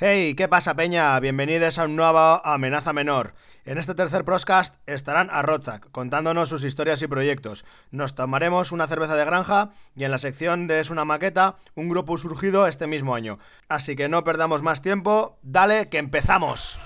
Hey, ¿qué pasa, Peña? Bienvenidos a un nuevo Amenaza Menor. En este tercer podcast estarán a Rochak contándonos sus historias y proyectos. Nos tomaremos una cerveza de granja y en la sección de Es una maqueta, un grupo surgido este mismo año. Así que no perdamos más tiempo, dale que empezamos.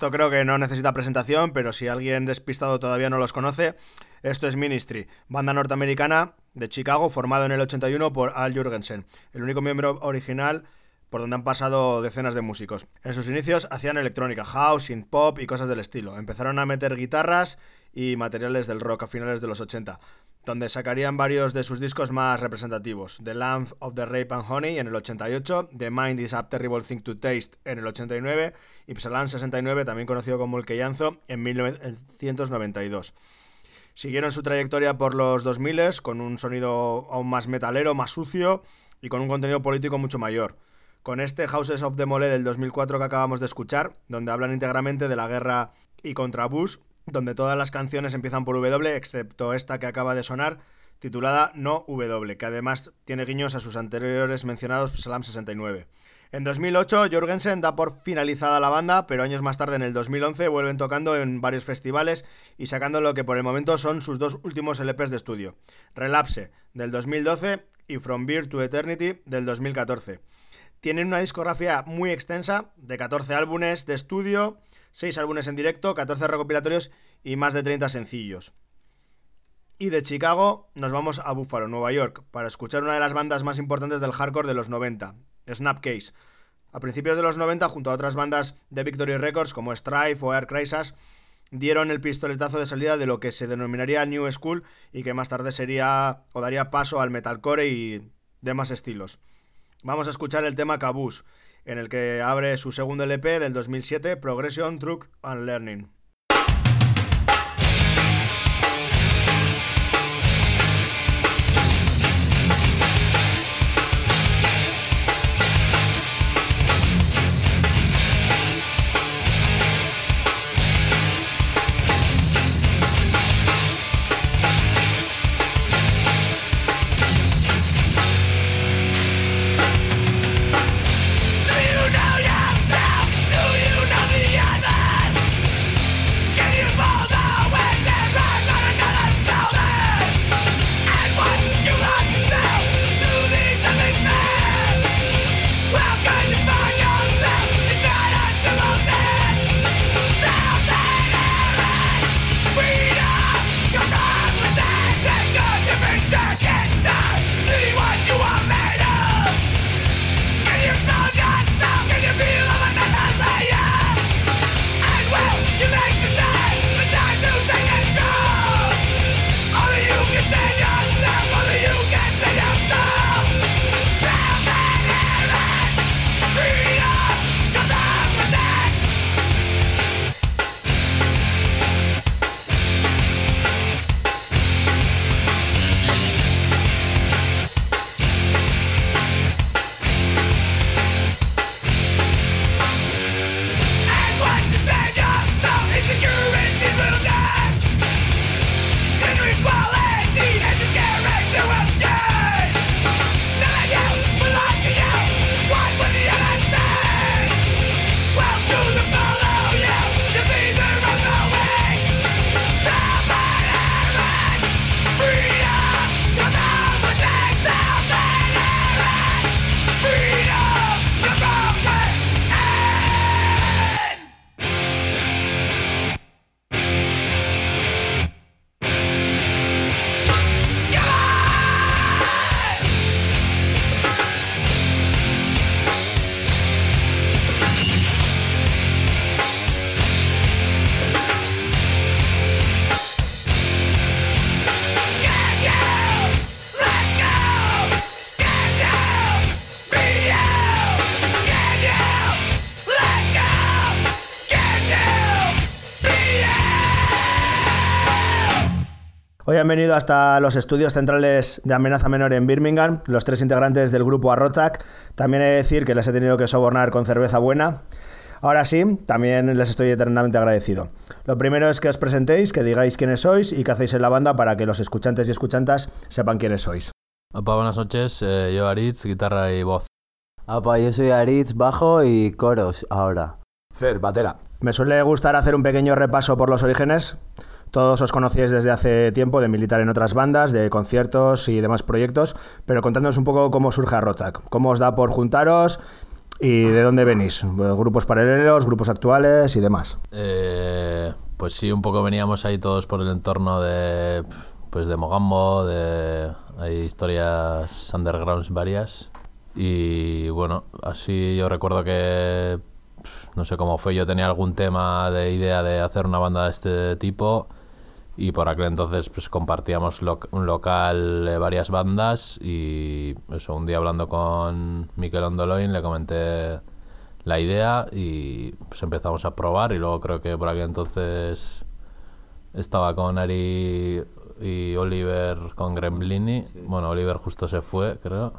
Esto creo que no necesita presentación, pero si alguien despistado todavía no los conoce, esto es Ministry, banda norteamericana de Chicago formado en el 81 por Al Jurgensen, el único miembro original por donde han pasado decenas de músicos. En sus inicios hacían electrónica, house, synth pop y cosas del estilo. Empezaron a meter guitarras y materiales del rock a finales de los 80 donde sacarían varios de sus discos más representativos. The Lamp of the Rape and Honey en el 88, The Mind is a Terrible Thing to Taste en el 89 y Psalan 69, también conocido como El Queyanzo, en 1992. Siguieron su trayectoria por los 2000 con un sonido aún más metalero, más sucio y con un contenido político mucho mayor. Con este Houses of the Mole del 2004 que acabamos de escuchar, donde hablan íntegramente de la guerra y contra Bush, donde todas las canciones empiezan por W, excepto esta que acaba de sonar, titulada No W, que además tiene guiños a sus anteriores mencionados Salam 69. En 2008, Jorgensen da por finalizada la banda, pero años más tarde, en el 2011, vuelven tocando en varios festivales y sacando lo que por el momento son sus dos últimos LPs de estudio: Relapse, del 2012, y From Beer to Eternity, del 2014. Tienen una discografía muy extensa, de 14 álbumes de estudio, 6 álbumes en directo, 14 recopilatorios y más de 30 sencillos. Y de Chicago nos vamos a Buffalo, Nueva York, para escuchar una de las bandas más importantes del hardcore de los 90, Snapcase. A principios de los 90, junto a otras bandas de Victory Records como Strife o Air Crisis, dieron el pistoletazo de salida de lo que se denominaría New School y que más tarde sería o daría paso al metalcore y demás estilos. Vamos a escuchar el tema Caboose, en el que abre su segundo LP del 2007, Progression, Truth and Learning. Venido hasta los estudios centrales de Amenaza Menor en Birmingham, los tres integrantes del grupo Arrotak. También he de decir que les he tenido que sobornar con cerveza buena. Ahora sí, también les estoy eternamente agradecido. Lo primero es que os presentéis, que digáis quiénes sois y qué hacéis en la banda para que los escuchantes y escuchantas sepan quiénes sois. Opa, buenas noches. Eh, yo Aritz, guitarra y voz. Opa, yo soy Aritz, bajo y coros ahora. Fer, batera. Me suele gustar hacer un pequeño repaso por los orígenes. Todos os conocíais desde hace tiempo de militar en otras bandas, de conciertos y demás proyectos, pero contándonos un poco cómo surge Arrotak, cómo os da por juntaros y de dónde venís, grupos paralelos, grupos actuales y demás. Eh, pues sí, un poco veníamos ahí todos por el entorno de, pues de Mogambo, de hay historias undergrounds varias y bueno, así yo recuerdo que no sé cómo fue, yo tenía algún tema de idea de hacer una banda de este tipo y por aquel entonces pues compartíamos un local de varias bandas y eso un día hablando con Miquel Ondoloin le comenté la idea y pues empezamos a probar y luego creo que por aquel entonces estaba con Ari y Oliver con Gremlini. Bueno Oliver justo se fue creo.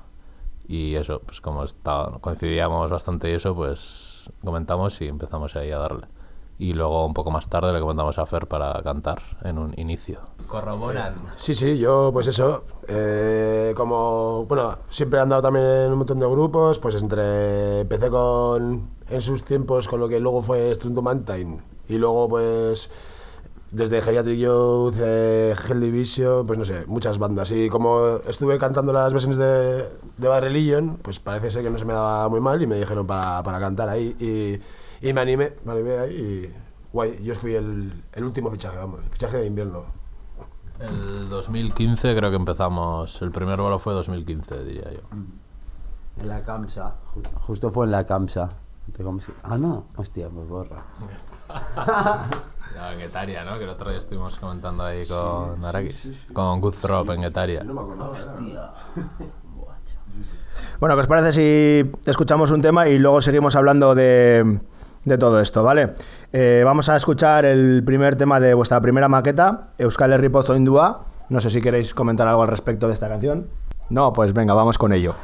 Y eso pues como estaba, coincidíamos bastante y eso pues comentamos y empezamos ahí a darle y luego un poco más tarde le comentamos a Fer para cantar en un inicio. ¿Corroboran? Sí, sí, yo pues eso, eh, como, bueno, siempre he andado también en un montón de grupos, pues entre, empecé con, en sus tiempos con lo que luego fue Strunto Mountain y luego pues desde Geriatric Youth, eh, Hell Division, pues no sé, muchas bandas. Y como estuve cantando las versiones de, de Bad Religion, pues parece ser que no se me daba muy mal y me dijeron para, para cantar ahí. Y, y me animé, me animé ahí y guay, yo fui el, el último fichaje, vamos, el fichaje de invierno. El 2015 creo que empezamos. El primer vuelo fue 2015, diría yo. En la CAMSA. ju- Justo fue en la CAMSA. Ah, no. Hostia, pues borra. En Getaria, ¿no? Que el otro día estuvimos comentando ahí con Arakis. Con Guthrop en Getaria. No me acuerdo. era. Bueno, ¿qué os parece si escuchamos un tema y luego seguimos hablando de, de todo esto, ¿vale? Eh, vamos a escuchar el primer tema de vuestra primera maqueta, Euskal Herri Pozo. No sé si queréis comentar algo al respecto de esta canción. No, pues venga, vamos con ello.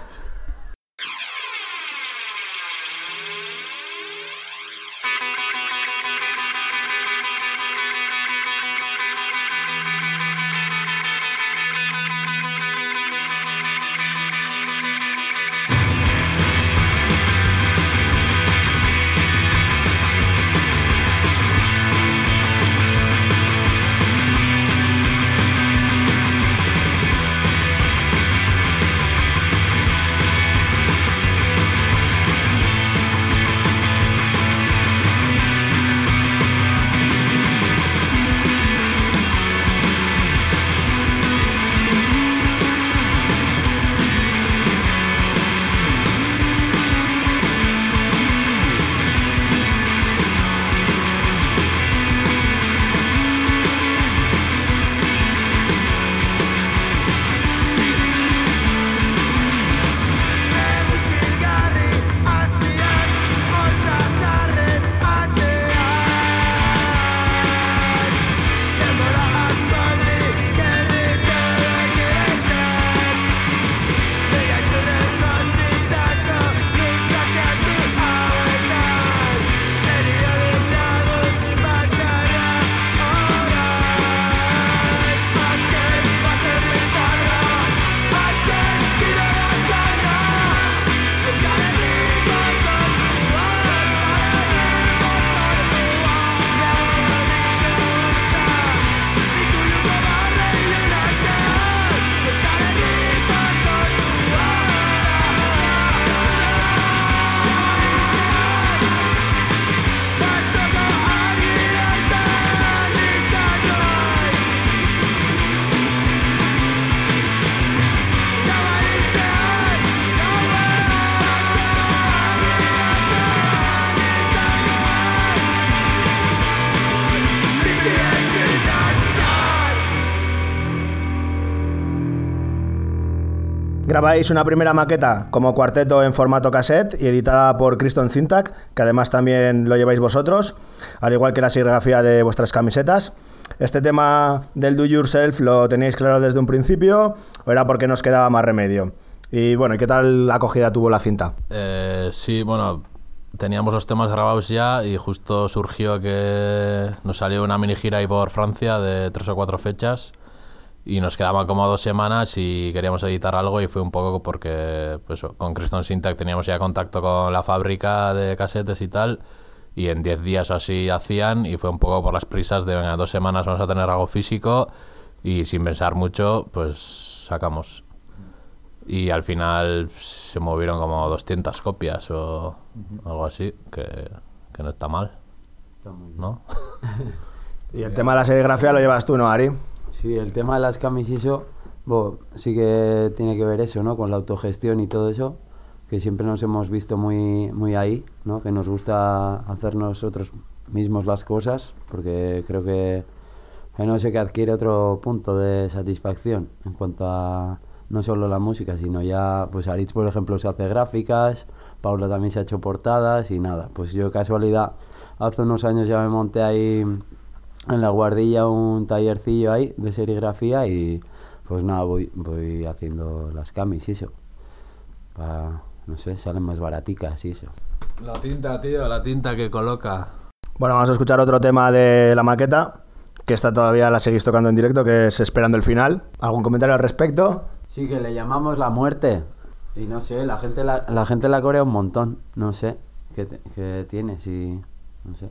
Grabáis una primera maqueta como cuarteto en formato cassette y editada por Criston Syntac, que además también lo lleváis vosotros, al igual que la serigrafía de vuestras camisetas. ¿Este tema del do yourself lo tenéis claro desde un principio o era porque nos quedaba más remedio? Y bueno, ¿y qué tal acogida tuvo la cinta? Eh, sí, bueno, teníamos los temas grabados ya y justo surgió que nos salió una mini gira ahí por Francia de tres o cuatro fechas y nos quedaban como dos semanas y queríamos editar algo y fue un poco porque pues, con Criston Syntac teníamos ya contacto con la fábrica de casetes y tal y en 10 días o así hacían y fue un poco por las prisas de venga, dos semanas vamos a tener algo físico y sin pensar mucho pues sacamos y al final se movieron como 200 copias o algo así que, que no está mal ¿no? Y el tema de la serigrafía lo llevas tú, ¿no, Ari? Sí, el tema de las camis y eso, bo, sí que tiene que ver eso, ¿no? Con la autogestión y todo eso, que siempre nos hemos visto muy, muy ahí, ¿no? Que nos gusta hacer nosotros mismos las cosas, porque creo que no sé que adquiere otro punto de satisfacción en cuanto a no solo la música, sino ya, pues Aritz, por ejemplo, se hace gráficas, Paula también se ha hecho portadas y nada, pues yo casualidad, hace unos años ya me monté ahí en la guardilla un tallercillo ahí de serigrafía y pues nada, voy, voy haciendo las camis y eso. No sé, salen más baraticas y eso. La tinta, tío, la tinta que coloca. Bueno, vamos a escuchar otro tema de la maqueta, que esta todavía la seguís tocando en directo, que es Esperando el final. ¿Algún comentario al respecto? Sí, que le llamamos la muerte. Y no sé, la gente la, la, gente la corea un montón. No sé qué, te- qué tiene, si... No sé.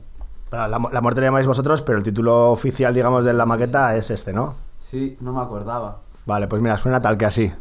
La, la muerte le llamáis vosotros, pero el título oficial, digamos, de la maqueta es este, ¿no? Sí, no me acordaba. Vale, pues mira, suena tal que así.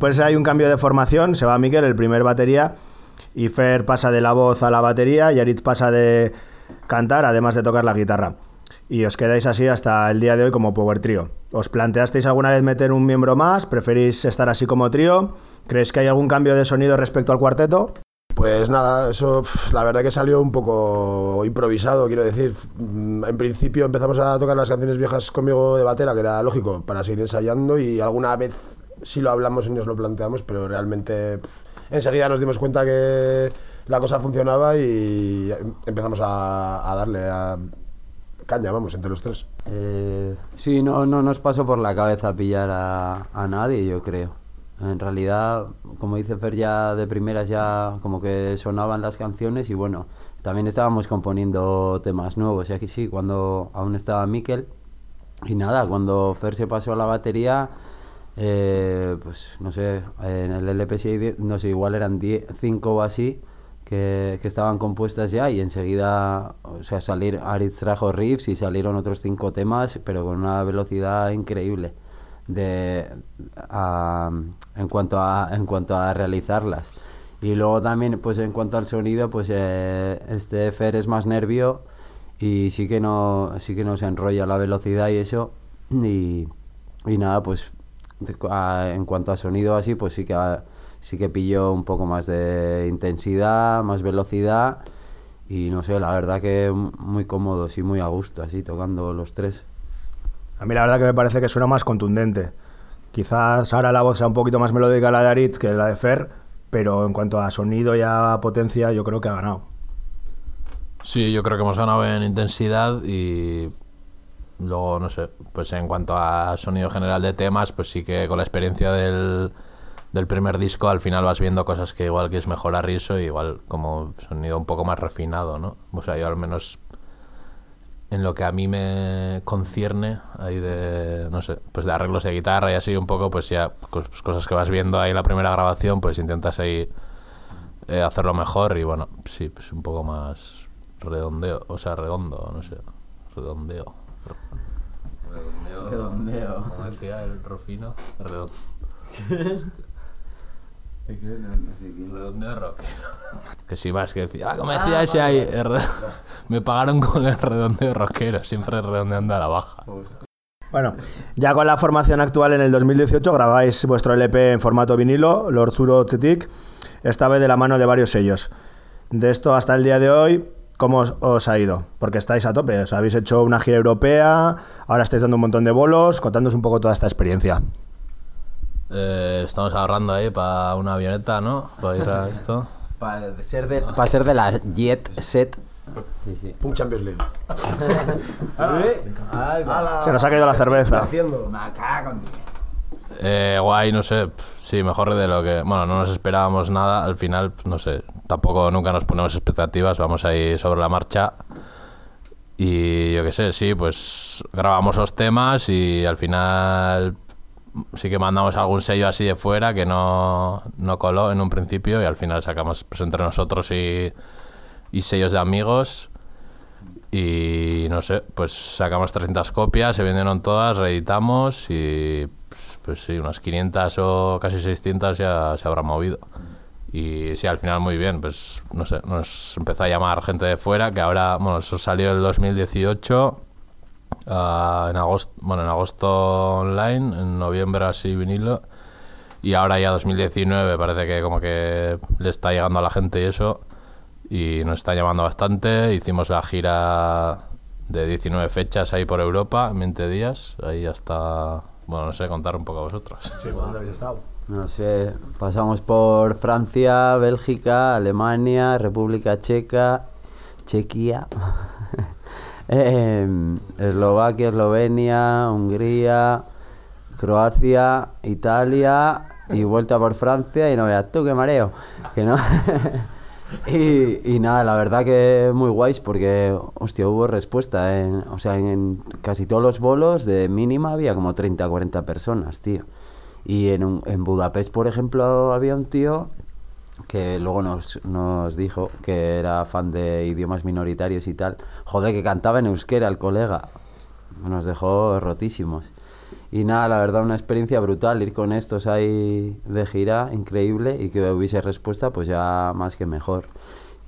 Después hay un cambio de formación, se va Miquel, el primer batería, y Fer pasa de la voz a la batería, y Aritz pasa de cantar, además de tocar la guitarra. Y os quedáis así hasta el día de hoy como Power Trio. ¿Os planteasteis alguna vez meter un miembro más? ¿Preferís estar así como trío? ¿Creéis que hay algún cambio de sonido respecto al cuarteto? Pues nada, eso la verdad que salió un poco improvisado, quiero decir. Mm, En principio empezamos a tocar las canciones viejas conmigo de batera, que era lógico, para seguir ensayando y alguna vez sí lo hablamos y nos lo planteamos, pero realmente pf, enseguida nos dimos cuenta que la cosa funcionaba y empezamos a, a darle a caña, vamos, entre los tres. Eh, sí, no, no nos pasó por la cabeza pillar a, a nadie, yo creo. En realidad, como dice Fer, ya de primeras ya como que sonaban las canciones y bueno, también estábamos componiendo temas nuevos. Y aquí sí, cuando aún estaba Miquel. Y nada, cuando Fer se pasó a la batería, eh, pues no sé, en el LP6, no sé, igual eran 5 o así, que, que estaban compuestas ya y enseguida, o sea, salir, Aritz trajo riffs y salieron otros 5 temas, pero con una velocidad increíble de, a- en, cuanto a, en cuanto a realizarlas. Y luego también, pues en cuanto al sonido, pues eh, este Fer es más nervio y sí que no sí que no se enrolla la velocidad y eso. Y, y nada, pues en cuanto a sonido así, pues sí que sí que pilló un poco más de intensidad, más velocidad y no sé, la verdad que muy cómodos y muy a gusto así tocando los tres. A mí la verdad que me parece que suena más contundente. Quizás ahora la voz sea un poquito más melódica la de Aritz que la de Fer, pero en cuanto a sonido y a potencia yo creo que ha ganado. Sí, yo creo que hemos ganado en intensidad y luego, no sé, pues en cuanto a sonido general de temas, pues sí que con la experiencia del, del primer disco al final vas viendo cosas que igual quieres mejorar y eso, y igual como sonido un poco más refinado, ¿no? O sea, yo al menos en lo que a mí me concierne, ahí de, no sé, pues de arreglos de guitarra y así un poco, pues ya cos- cosas que vas viendo ahí en la primera grabación, pues intentas ahí eh, hacerlo mejor y bueno, sí, pues un poco más redondeo, o sea, redondo, no sé, redondeo. Redondeo. Redondeo. Como decía el Rufino, redondo. Redondeo rockero. Que sí, más que decía, ah, como decía ese ahí, re- me pagaron con el redondeo rockero, siempre redondeando a la baja. Bueno, ya con la formación actual en el 2018 grabáis vuestro LP en formato vinilo, Lord Zuro Tzetik, esta vez de la mano de varios sellos. De esto hasta el día de hoy, ¿cómo os, os ha ido? Porque estáis a tope, os habéis hecho una gira europea, ahora estáis dando un montón de bolos, contándonos un poco toda esta experiencia. Eh, estamos ahorrando ahí para una avioneta, ¿no? Para ir a esto. Para ser de, pa ser de la Jet Set. Sí, sí. Punk Champions League. Se nos ha caído la cerveza. Haciendo. Eh, guay, no sé, sí, mejor de lo que... Bueno, no nos esperábamos nada, al final, no sé, tampoco nunca nos ponemos expectativas, vamos ahí sobre la marcha. Y yo qué sé, sí, pues grabamos los temas y al final sí que mandamos algún sello así de fuera que no, no coló en un principio y al final sacamos pues entre nosotros y, y sellos de amigos. Y no sé, pues sacamos 300 copias, se vendieron todas, reeditamos y pues, sí, unas 500 o casi 600 ya se habrá movido. Y sí, al final muy bien, pues no sé, nos empezó a llamar gente de fuera, que ahora, bueno, eso salió en el 2018, ah, en agosto, bueno, en agosto online, en noviembre así vinilo, y ahora ya 2019 parece que como que le está llegando a la gente y eso, y nos está llamando bastante, hicimos la gira de 19 fechas ahí por Europa, en 20 días, ahí hasta, bueno, no sé, contar un poco a vosotros. ¿Dónde habéis estado? No sé, pasamos por Francia, Bélgica, Alemania, República Checa, Chequia, em, Eslovaquia, Eslovenia, Hungría, Croacia, Italia y vuelta por Francia y no veas tú qué mareo, que no. y, y nada, la verdad que muy guays porque, hostia, hubo respuesta. En, o sea, en, en casi todos los bolos de mínima había como 30 40 personas, tío. Y en, un- en Budapest, por ejemplo, había un tío que luego nos, nos dijo que era fan de idiomas minoritarios y tal. Joder, que cantaba en euskera el colega. Nos dejó rotísimos. Y nada, la verdad, una experiencia brutal ir con estos ahí de gira, increíble, y que hubiese respuesta, pues ya más que mejor.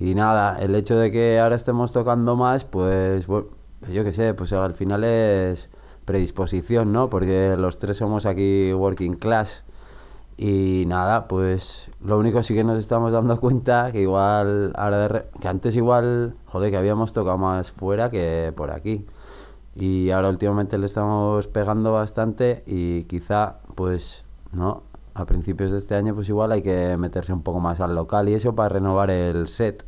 Y nada, el hecho de que ahora estemos tocando más, pues bueno, yo qué sé, pues al final es predisposición, ¿no? Porque los tres somos aquí working class. Y nada, pues lo único sí que nos estamos dando cuenta que igual, ahora de que antes igual, joder, que habíamos tocado más fuera que por aquí. Y ahora últimamente le estamos pegando bastante y quizá, pues, ¿no? A principios de este año, pues igual hay que meterse un poco más al local y eso para renovar el set,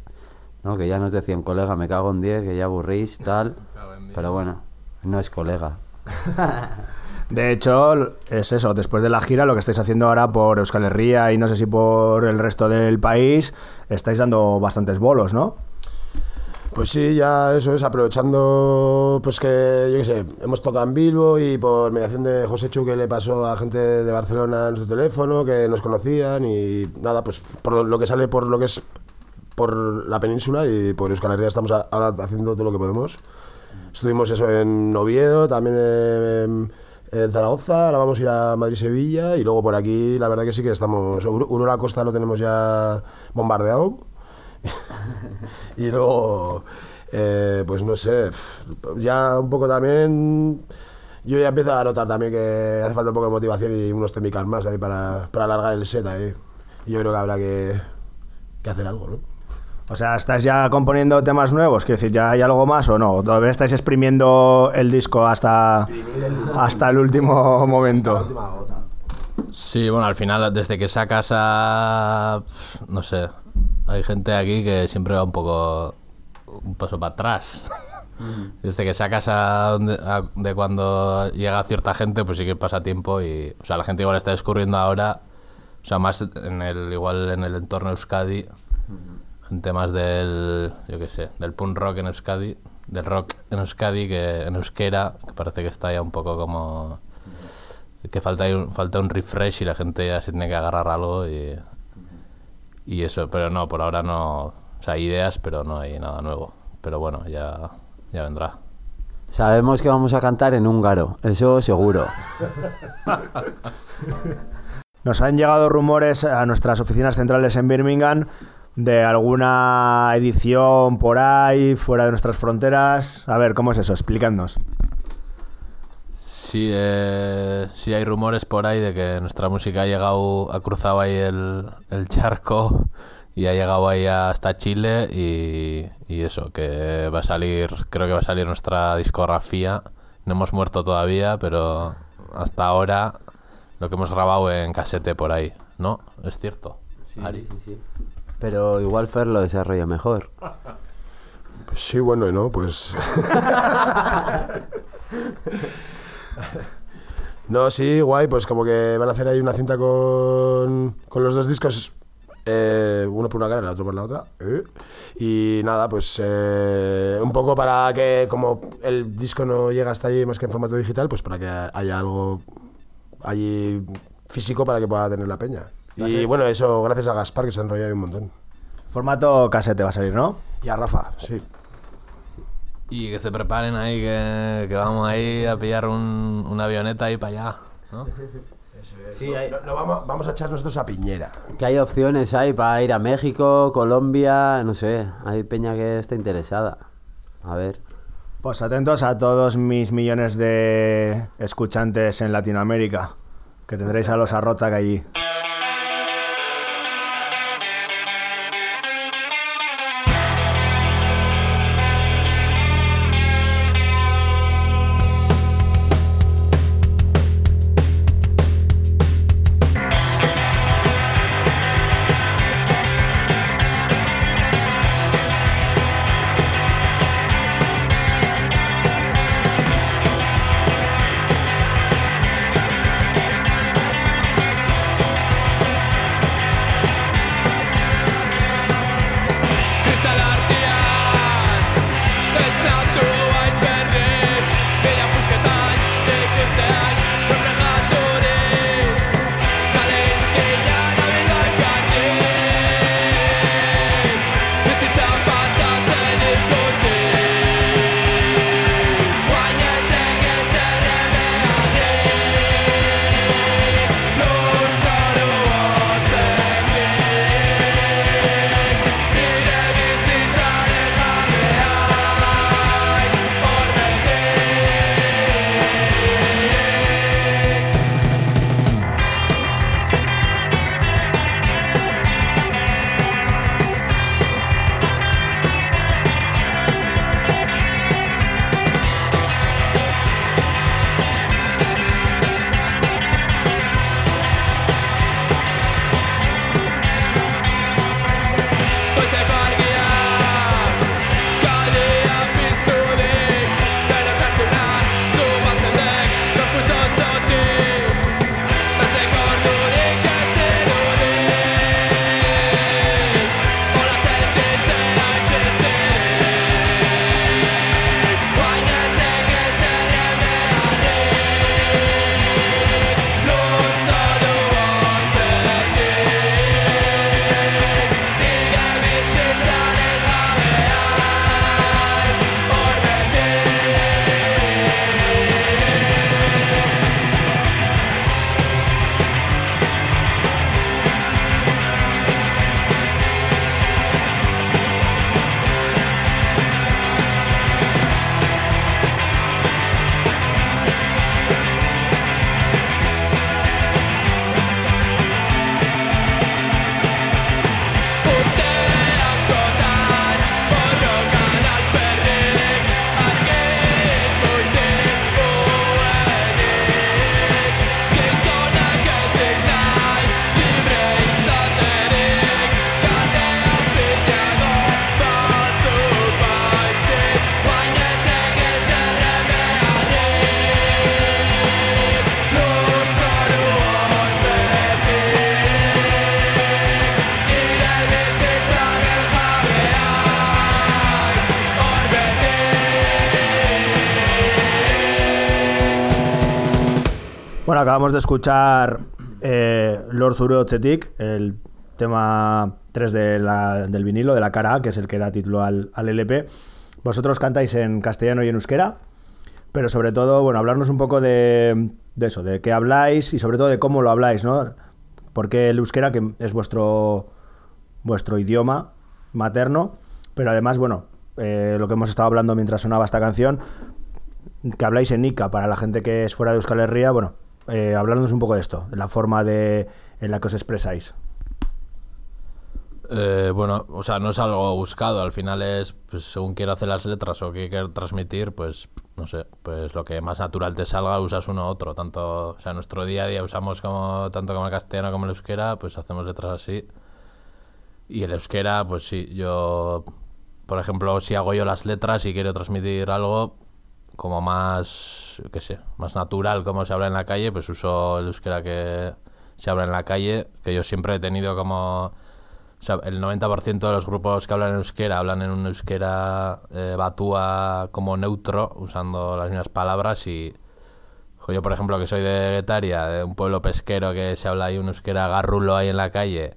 ¿no? Que ya nos decían, colega, me cago en 10, que ya aburrís, tal. Pero bueno, no es colega. De hecho, es eso, después de la gira, lo que estáis haciendo ahora por Euskal Herria y no sé si por el resto del país, estáis dando bastantes bolos, ¿no? Pues sí, ya eso es, aprovechando, pues que, yo qué sé, hemos tocado en Bilbo y por mediación de José Chu que le pasó a gente de Barcelona en su teléfono, que nos conocían y nada, pues por lo que sale por lo que es por la península y por Euskal Herria estamos ahora haciendo todo lo que podemos. Estuvimos eso en Oviedo, también en, en Zaragoza, ahora vamos a ir a Madrid-Sevilla y luego por aquí la verdad que sí que estamos, Ur- Urola Costa lo tenemos ya bombardeado. y luego, eh, pues no sé, ya un poco también, yo ya empiezo a notar también que hace falta un poco de motivación y unos técnicas más ahí para, para alargar el set ahí. Y yo creo que habrá que, que hacer algo, ¿no? O sea, ¿estáis ya componiendo temas nuevos? Quiero decir, ¿ya hay algo más o no? ¿Todavía estáis exprimiendo el disco hasta, hasta el último momento? última gota. Sí, bueno, al final, desde que sacas a. No sé. Hay gente aquí que siempre va un poco. un paso para atrás. Desde que sacas a, donde- a- de cuando llega cierta gente, pues sí que pasa tiempo y. O sea, la gente igual está descubriendo ahora. O sea, más en el, igual en el entorno Euskadi. Gente más del. Yo qué sé, del punk rock en Euskadi. Del rock en Euskadi que en euskera, que parece que está ya un poco como que falta un, falta un refresh y la gente ya se tiene que agarrar algo y, y eso, pero no, por ahora no, o sea, hay ideas, pero no hay nada nuevo. Pero bueno, ya, ya vendrá. Sabemos que vamos a cantar en húngaro, eso seguro. Nos han llegado rumores a nuestras oficinas centrales en Birmingham de alguna edición por ahí, fuera de nuestras fronteras. A ver, ¿cómo es eso? Explicadnos. Sí, eh, sí hay rumores por ahí de que nuestra música ha llegado, ha cruzado ahí el, el charco y ha llegado ahí hasta Chile y, y eso, que va a salir, creo que va a salir nuestra discografía. No hemos muerto todavía, pero hasta ahora lo que hemos grabado en casete por ahí, ¿no? ¿Es cierto? Ari? Pero igual Fer lo desarrolla mejor. Pues sí, bueno, y no, pues. no, sí, guay, pues como que van a hacer ahí una cinta con, con los dos discos, eh, uno por una cara y el otro por la otra. ¿eh? Y nada, pues eh, un poco para que, como el disco no llega hasta allí más que en formato digital, pues para que haya algo allí físico para que pueda tener la peña. Y bueno, eso gracias a Gaspar que se ha enrollado un montón. Formato casete va a salir, ¿no? Y a Rafa, sí. Y que se preparen ahí, que, que vamos ahí a pillar un, una avioneta ahí para allá, ¿no? Sí, hay, No, no, vamos, vamos a echar nosotros a Piñera. que hay opciones hay para ir a México, Colombia, no sé, hay peña que está interesada. A ver. Pues atentos a todos mis millones de escuchantes en Latinoamérica, que tendréis a los Arrochak allí. Acabamos de escuchar eh, Lord Zuro Chetik, el tema 3 de del vinilo, de la cara A, que es el que da título al, al LP. Vosotros cantáis en castellano y en euskera, pero sobre todo, bueno, hablarnos un poco de, de eso, de qué habláis y sobre todo de cómo lo habláis, ¿no? Porque el euskera, que es vuestro, vuestro idioma materno, pero además, bueno, eh, lo que hemos estado hablando mientras sonaba esta canción, que habláis en Ica, para la gente que es fuera de Euskal Herria, bueno, eh, hablarnos un poco de esto, de la forma de, en la que os expresáis. Eh, bueno, o sea, no es algo buscado, al final es, pues, según quiera hacer las letras o qué quiere transmitir, pues, no sé, pues lo que más natural te salga usas uno u otro, tanto, o sea, nuestro día a día usamos como, tanto como el castellano como el euskera, pues hacemos letras así, y el euskera, pues sí, yo, por ejemplo, si hago yo las letras y quiero transmitir algo como más, qué sé, más natural como se habla en la calle, pues uso el euskera que se habla en la calle, que yo siempre he tenido como... O sea, el 90% de los grupos que hablan en euskera hablan en un euskera eh, batúa como neutro, usando las mismas palabras y... Yo, por ejemplo, que soy de Guetaria, de un pueblo pesquero que se habla ahí un euskera garrulo ahí en la calle,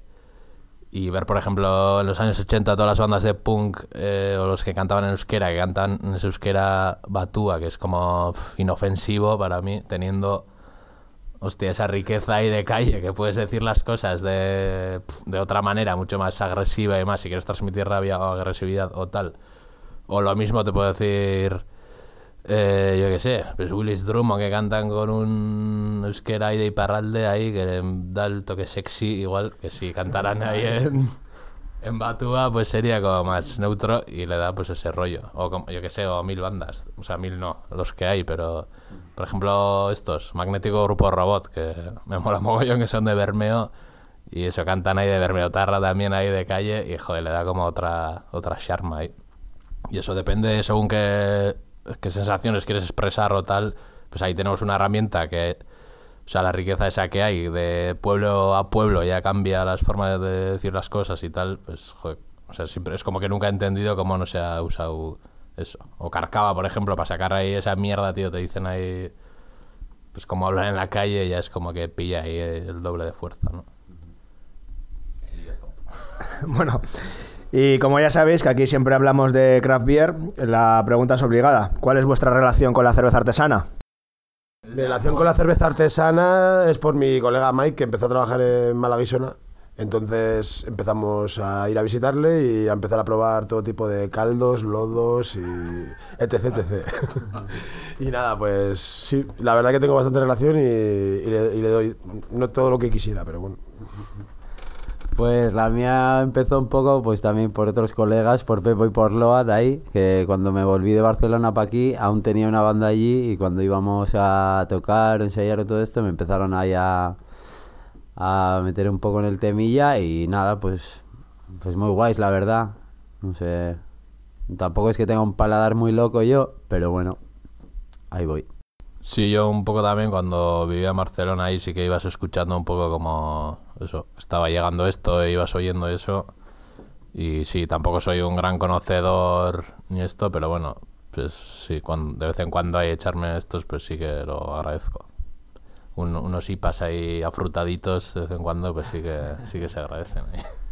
y ver, por ejemplo, en los años 80 todas las bandas de punk eh, o los que cantaban en euskera, que cantan en euskera batúa, que es como inofensivo para mí, teniendo, hostia, esa riqueza ahí de calle, que puedes decir las cosas de, de otra manera, mucho más agresiva y más, si quieres transmitir rabia o agresividad o tal. O lo mismo te puedo decir, eh, yo qué sé, pues Willis Drummond que cantan con un euskera ahí de Iparralde ahí que le da el toque sexy igual que si cantaran ahí en, en Batúa pues sería como más neutro y le da pues ese rollo. O como, yo qué sé o mil bandas. O sea mil no los que hay pero por ejemplo estos Magnético Grupo Robot que me mola mogollón que son de Bermeo y eso cantan ahí de Bermeo Tarra también ahí de calle y joder le da como otra otra charma ahí. Y eso depende según qué, qué sensaciones quieres expresar o tal. Pues ahí tenemos una herramienta que, o sea, la riqueza esa que hay de pueblo a pueblo ya cambia las formas de decir las cosas y tal. Pues, joder, o sea, siempre es como que nunca he entendido cómo no se ha usado eso. O Carcaba, por ejemplo, para sacar ahí esa mierda, tío, te dicen ahí, pues como hablan en la calle, ya es como que pilla ahí el doble de fuerza, ¿no? Bueno, y como ya sabéis que aquí siempre hablamos de craft beer, la pregunta es obligada. ¿Cuál es vuestra relación con la cerveza artesana? Relación con la cerveza artesana es por mi colega Mike, que empezó a trabajar en Malaguisona. Entonces empezamos a ir a visitarle y a empezar a probar todo tipo de caldos, lodos y etc. etc. y nada, pues sí, la verdad que tengo bastante relación y, y le, y le doy no todo lo que quisiera, pero bueno. Pues la mía empezó un poco, pues también por otros colegas, por Pepo y por Load ahí, que cuando me volví de Barcelona para aquí, aún tenía una banda allí y cuando íbamos a tocar, ensayar o todo esto, me empezaron ahí a, a meter un poco en el temilla y nada, pues, pues muy guays, la verdad. No sé, tampoco es que tenga un paladar muy loco yo, pero bueno, ahí voy. Sí, yo un poco también cuando vivía en Barcelona ahí sí que ibas escuchando un poco como eso, estaba llegando esto ibas oyendo eso. Y sí, tampoco soy un gran conocedor ni esto, pero bueno, pues sí, cuando, de vez en cuando hay echarme estos, pues sí que lo agradezco. Un- unos IPAs ahí afrutaditos de vez en cuando, pues sí que, sí que se agradecen. ahí.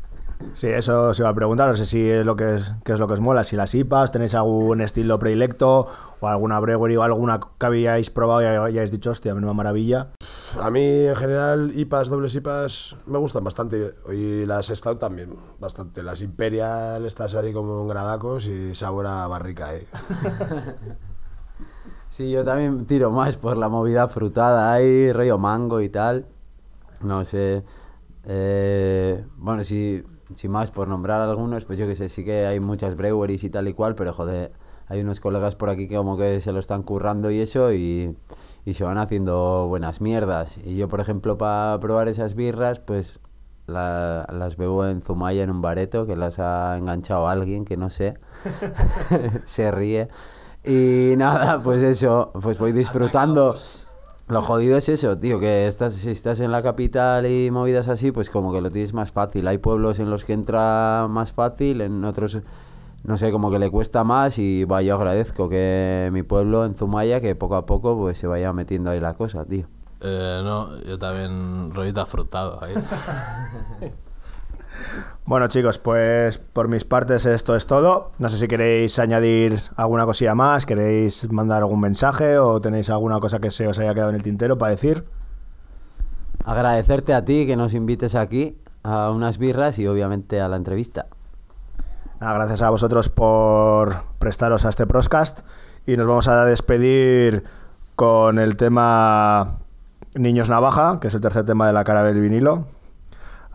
Sí, eso se iba a preguntar, no sé si es lo que es, qué es lo que os mola, si las IPAs, tenéis algún estilo predilecto o alguna brewery o alguna que habíais probado y hayáis dicho, hostia, menuda maravilla. A mí en general IPAs, dobles IPAs me gustan bastante y las Stout también bastante. Las Imperial estás ahí como en gradacos y sabor a barrica, eh. Sí, yo también tiro más por la movida frutada ahí, rollo mango y tal. No sé. eh, bueno, si, si más por nombrar algunos, pues yo que sé, sí que hay muchas breweries y tal y cual, pero joder, hay unos colegas por aquí que como que se lo están currando y eso y, y se van haciendo buenas mierdas. Y yo, por ejemplo, para probar esas birras, pues la- las bebo en Zumaya en un bareto, que las ha enganchado alguien, que no sé. se ríe. Y nada, pues eso, pues voy disfrutando. Lo jodido es eso, tío, que estás, si estás en la capital y movidas así, pues como que lo tienes más fácil. Hay pueblos en los que entra más fácil, en otros, no sé, como que le cuesta más y va, yo agradezco que mi pueblo en Zumaya, que poco a poco pues se vaya metiendo ahí la cosa, tío. Eh, no, yo también rollito afrutado ahí. Bueno chicos, pues por mis partes esto es todo. No sé si queréis añadir alguna cosilla más, queréis mandar algún mensaje o tenéis alguna cosa que se os haya quedado en el tintero para decir. Agradecerte a ti que nos invites aquí a unas birras y obviamente a la entrevista. Nada, gracias a vosotros por prestaros a este proscast y nos vamos a despedir con el tema Niños Navaja, que es el tercer tema de la cara del vinilo.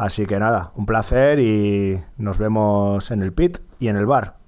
Así que nada, un placer y nos vemos en el pit y en el bar.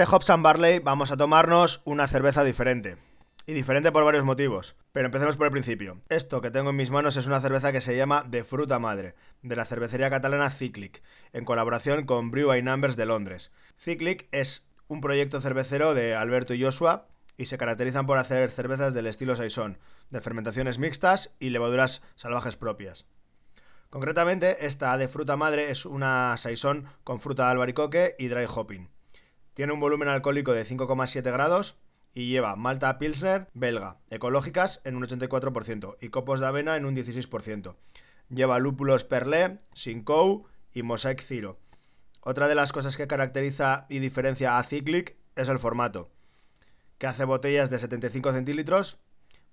Este Hops Barley vamos a tomarnos una cerveza diferente. Y diferente por varios motivos. Pero empecemos por el principio. Esto que tengo en mis manos es una cerveza que se llama De Fruta Madre, de la cervecería catalana Cyclic, en colaboración con Brew by Numbers de Londres. Cyclic es un proyecto cervecero de Alberto y Joshua y se caracterizan por hacer cervezas del estilo Saison, de fermentaciones mixtas y levaduras salvajes propias. Concretamente, esta de fruta madre es una saison con fruta de albaricoque y dry hopping. Tiene un volumen alcohólico de 5,7 grados y lleva malta pilsner belga, ecológicas en un 84% y copos de avena en un 16%. Lleva lúpulos perlé, Simcoe y Mosaic Zero. Otra de las cosas que caracteriza y diferencia a Cyclic es el formato, que hace botellas de 75 centilitros,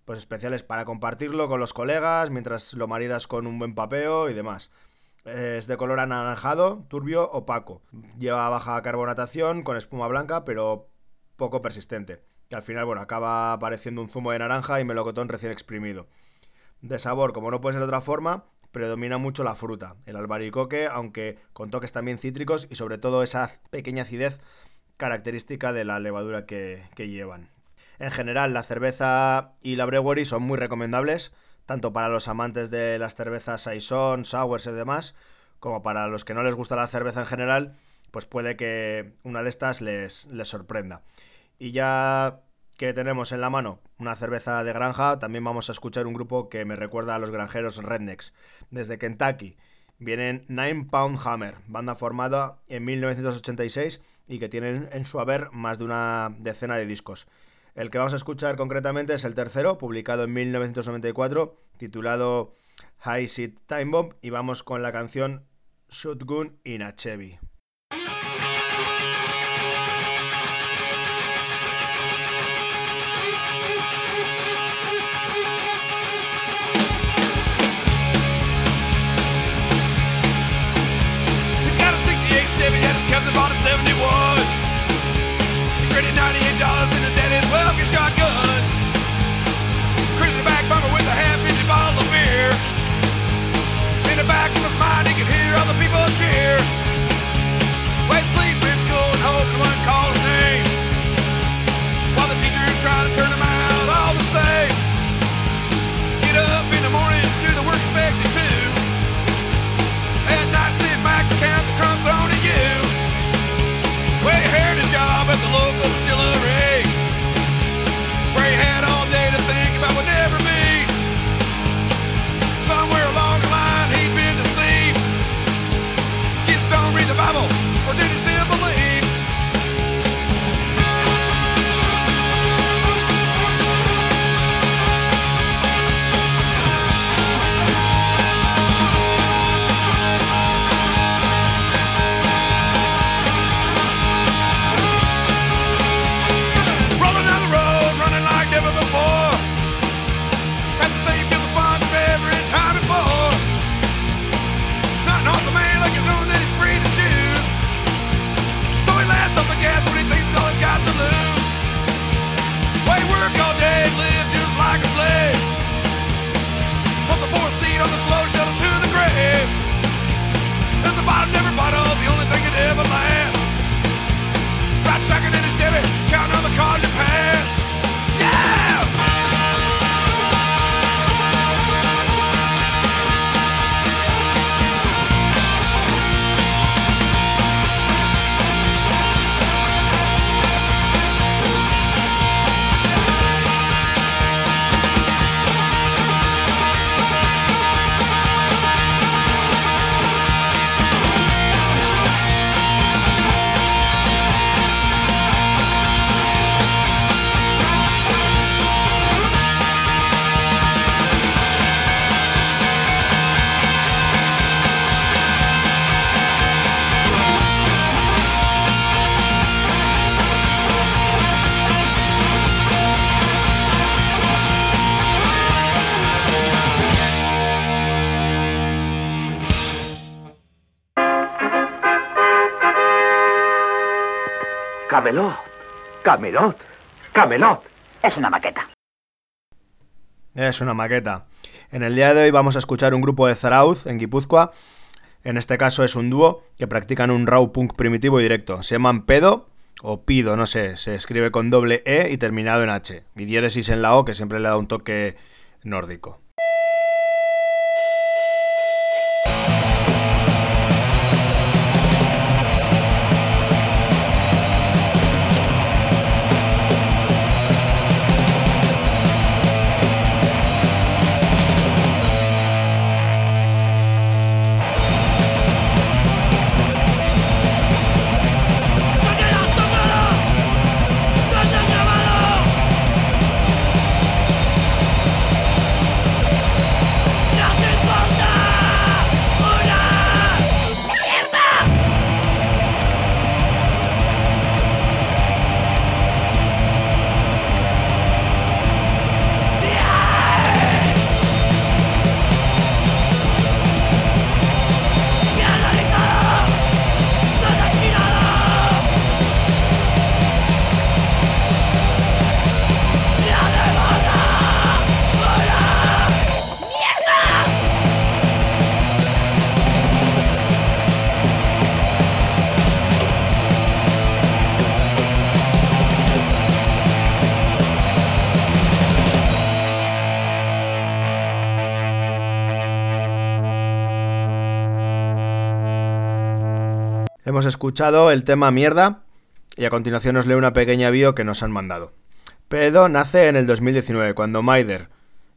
pues especiales para compartirlo con los colegas mientras lo maridas con un buen papeo y demás. Es de color anaranjado, turbio, opaco. Lleva baja carbonatación con espuma blanca, pero poco persistente, que al final, bueno, acaba apareciendo un zumo de naranja y melocotón recién exprimido. De sabor, como no puede ser de otra forma, predomina mucho la fruta, el albaricoque, aunque con toques también cítricos y sobre todo esa pequeña acidez característica de la levadura que, que llevan. En general, la cerveza y la brewery son muy recomendables, tanto para los amantes de las cervezas Saison, Sours y demás, como para los que no les gusta la cerveza en general, pues puede que una de estas les, les sorprenda. Y ya que tenemos en la mano una cerveza de granja, también vamos a escuchar un grupo que me recuerda a los granjeros Rednecks, desde Kentucky. Vienen Nine Pound Hammer, banda formada en 1986 y que tienen en su haber más de una decena de discos. El que vamos a escuchar concretamente es el tercero, publicado en 1994, titulado High Seat Time Bomb, y vamos con la canción Shotgun in a Chevy. Camelot, Camelot, Camelot. Es una maqueta. Es una maqueta. En el día de hoy vamos a escuchar un grupo de Zarauz en Guipúzcoa. En este caso es un dúo que practican un raw punk primitivo y directo. Se llaman Pedo o Pido, no sé. Se escribe con doble E y terminado en H. Y diéresis en la O que siempre le da un toque nórdico. Escuchado el tema Mierda y a continuación os leo una pequeña bio que nos han mandado. Pedo nace en el 2019 cuando Maider,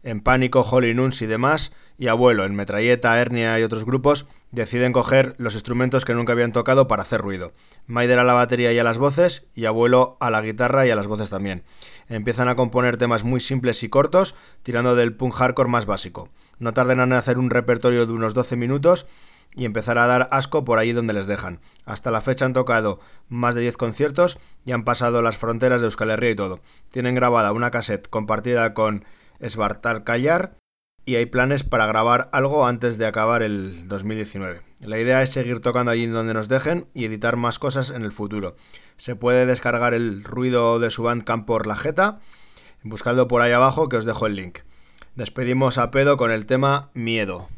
en Pánico, Holy Nuns y demás, y Abuelo, en Metralleta, Hernia y otros grupos, deciden coger los instrumentos que nunca habían tocado para hacer ruido. Maider a la batería y a las voces, y Abuelo a la guitarra y a las voces también. Empiezan a componer temas muy simples y cortos, tirando del punk hardcore más básico. No tardan en hacer un repertorio de unos 12 minutos y empezar a dar asco por ahí donde les dejan. Hasta la fecha han tocado más de 10 conciertos y han pasado las fronteras de Euskal Herria y todo. Tienen grabada una cassette compartida con Svartar Callar y hay planes para grabar algo antes de acabar el 2019. La idea es seguir tocando allí donde nos dejen y editar más cosas en el futuro. Se puede descargar el ruido de su bandcamp por la jeta, buscadlo por ahí abajo que os dejo el link. Despedimos a Pedo con el tema Miedo.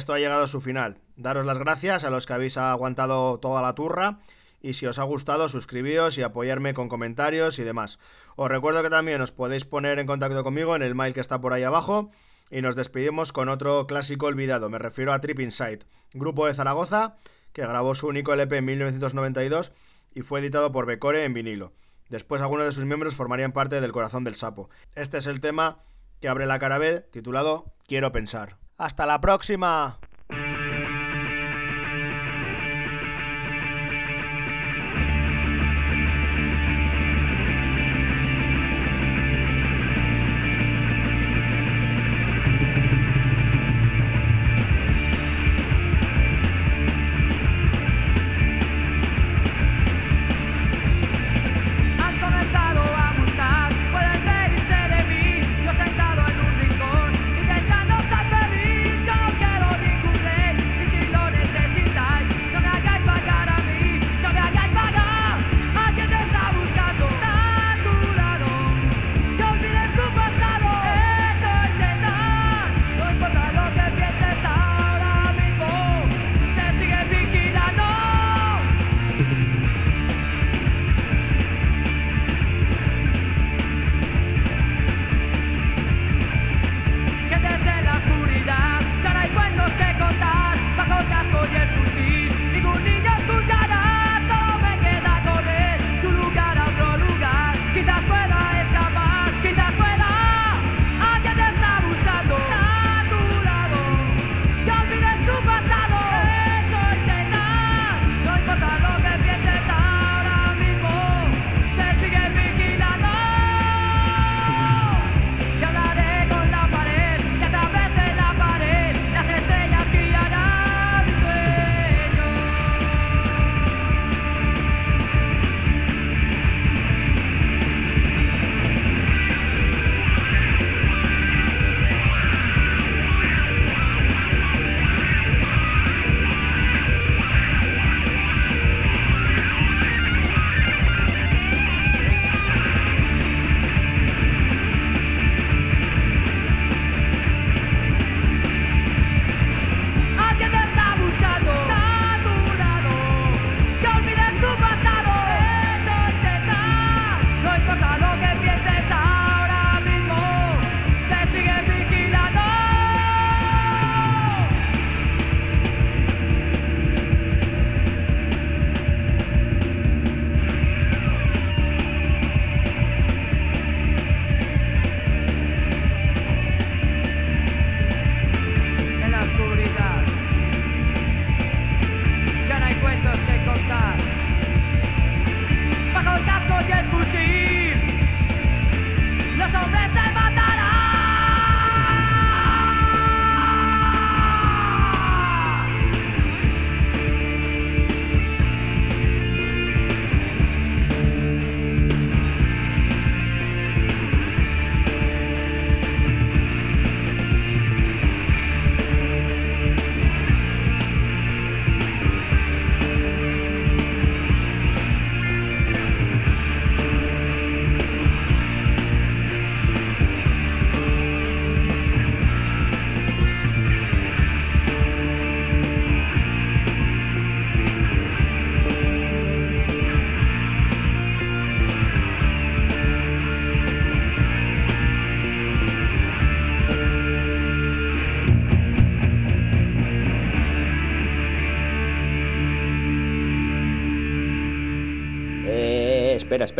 Esto ha llegado a su final. Daros las gracias a los que habéis aguantado toda la turra. Y si os ha gustado, suscribíos y apoyarme con comentarios y demás. Os recuerdo que también os podéis poner en contacto conmigo en el mail que está por ahí abajo. Y nos despedimos con otro clásico olvidado. Me refiero a Trip Inside, grupo de Zaragoza que grabó su único LP en 1992 y fue editado por Becore en vinilo. Después algunos de sus miembros formarían parte del Corazón del Sapo. Este es el tema que abre la cara titulado Quiero pensar. ¡Hasta la próxima!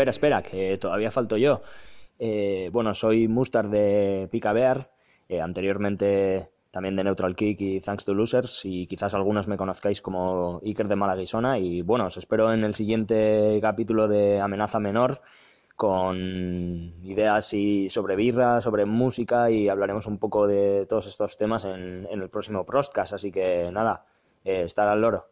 Espera, espera, que todavía falto yo. Eh, bueno, soy Mustard de Pica Bear, eh, anteriormente también de Neutral Kick y Thanks to Losers, y quizás algunos me conozcáis como Iker de Malaguisona. Y bueno, os espero en el siguiente capítulo de Amenaza Menor con ideas y sobre birra, sobre música y hablaremos un poco de todos estos temas en, en el próximo podcast. Así que nada, eh, estar al loro.